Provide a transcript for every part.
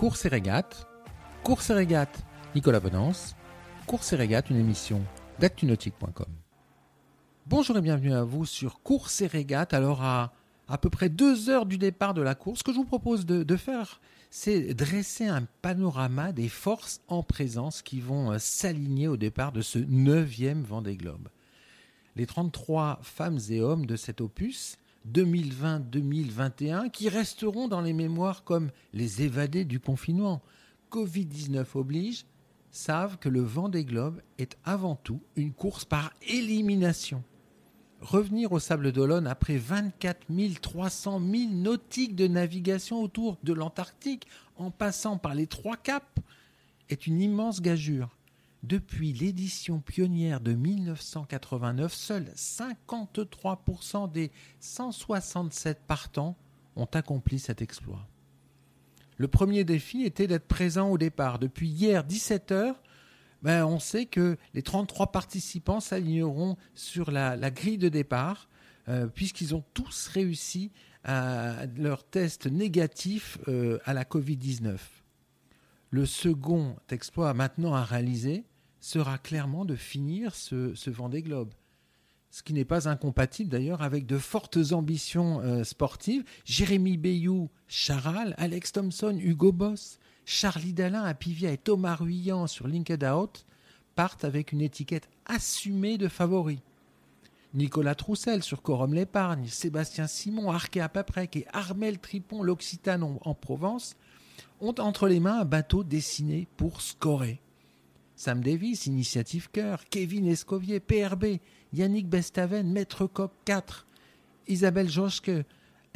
Course et régate, Course et régate, Nicolas Bonance, Course et régate, une émission d'actunautique.com. Bonjour et bienvenue à vous sur Course et régate. Alors à à peu près deux heures du départ de la course, ce que je vous propose de, de faire, c'est dresser un panorama des forces en présence qui vont euh, s'aligner au départ de ce neuvième Vendée Globe. Les 33 femmes et hommes de cet opus 2020-2021 qui resteront dans les mémoires comme les évadés du confinement, Covid-19 oblige, savent que le vent des globes est avant tout une course par élimination. Revenir au Sable d'Olonne après 24 300 milles nautiques de navigation autour de l'Antarctique en passant par les trois caps est une immense gageure. Depuis l'édition pionnière de 1989, seuls 53% des 167 partants ont accompli cet exploit. Le premier défi était d'être présent au départ. Depuis hier 17h, ben, on sait que les 33 participants s'aligneront sur la, grille de départ, euh, puisqu'ils ont tous réussi à leur test négatif euh, à la Covid-19. Le second exploit maintenant à réaliser sera clairement de finir ce, ce Vendée Globe ce qui n'est pas incompatible d'ailleurs avec de fortes ambitions euh, sportives. Jérémy Bayou, Charal, Alex Thompson, Hugo Boss, Charlie Dalin à Pivia et Thomas Ruyant sur LinkedIn Out partent avec une étiquette assumée de favoris. Nicolas Troussel sur Corum l'Épargne, Sébastien Simon, Arkea Paprec et Armel Tripon, l'Occitane en Provence, ont entre les mains un bateau dessiné pour scorer. Sam Davis, Initiative Cœur, Kevin Escovier, PRB, Yannick Bestaven, Maître Coq 4, Isabelle Joschke,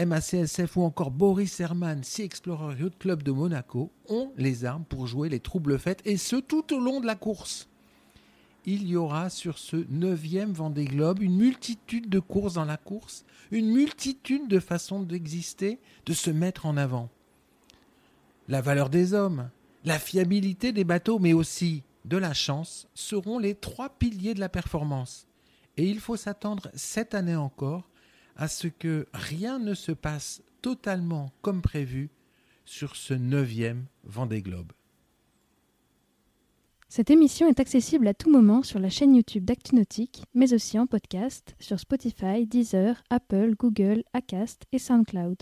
MACSF ou encore Boris Herman, Sea Explorer Yacht Club de Monaco ont les armes pour jouer les troubles fêtes et ce tout au long de la course. Il y aura sur ce neuvième Vendée Globe une multitude de courses dans la course, une multitude de façons d'exister, de se mettre en avant. La valeur des hommes, la fiabilité des bateaux, mais aussi de la chance seront les trois piliers de la performance. Et il faut s'attendre cette année encore à ce que rien ne se passe totalement comme prévu sur ce neuvième Vendée Globe. Cette émission est accessible à tout moment sur la chaîne YouTube d'ActuNautique, mais aussi en podcast sur Spotify, Deezer, Apple, Google, Acast et SoundCloud.